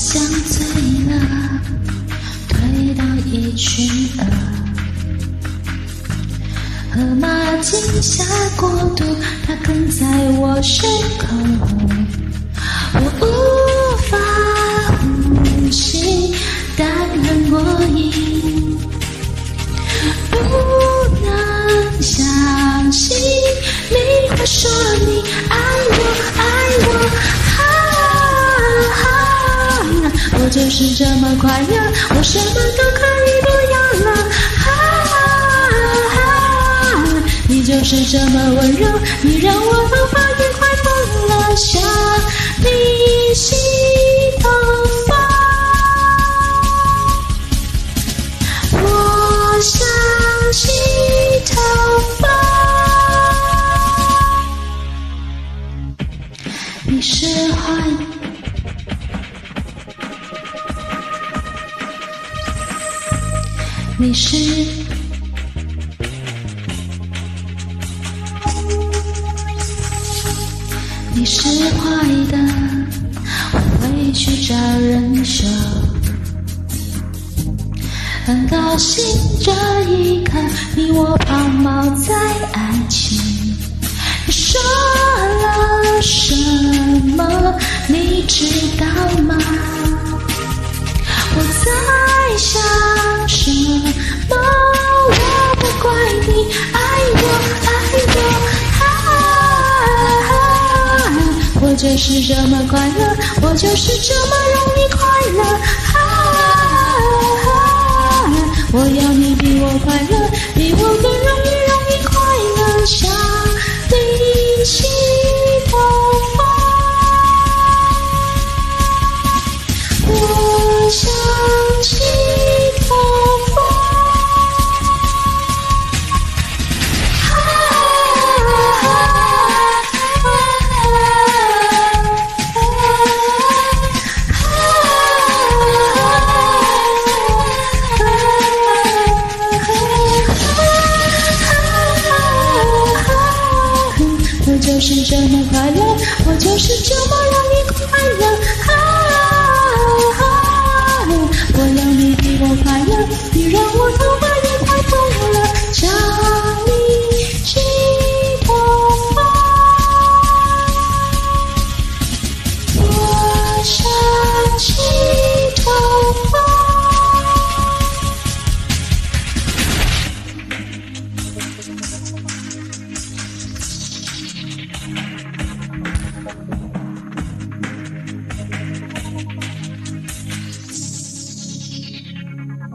像醉了，推到一群鹅，河马惊吓过度，它跟在我身后，我无法呼吸，但很过瘾，不能相信你会说你就是这么快乐，我什么都可以不要了。哈、啊啊，你就是这么温柔，你让我头发也快疯了，想你洗头发，我想洗头发，你是坏。你是，你是坏的，我会去找人说。很高兴这一刻，你我抛锚在爱情。你说了什么？你知道吗？就是这么快乐，我就是这么容易快乐，这么快乐我就是这么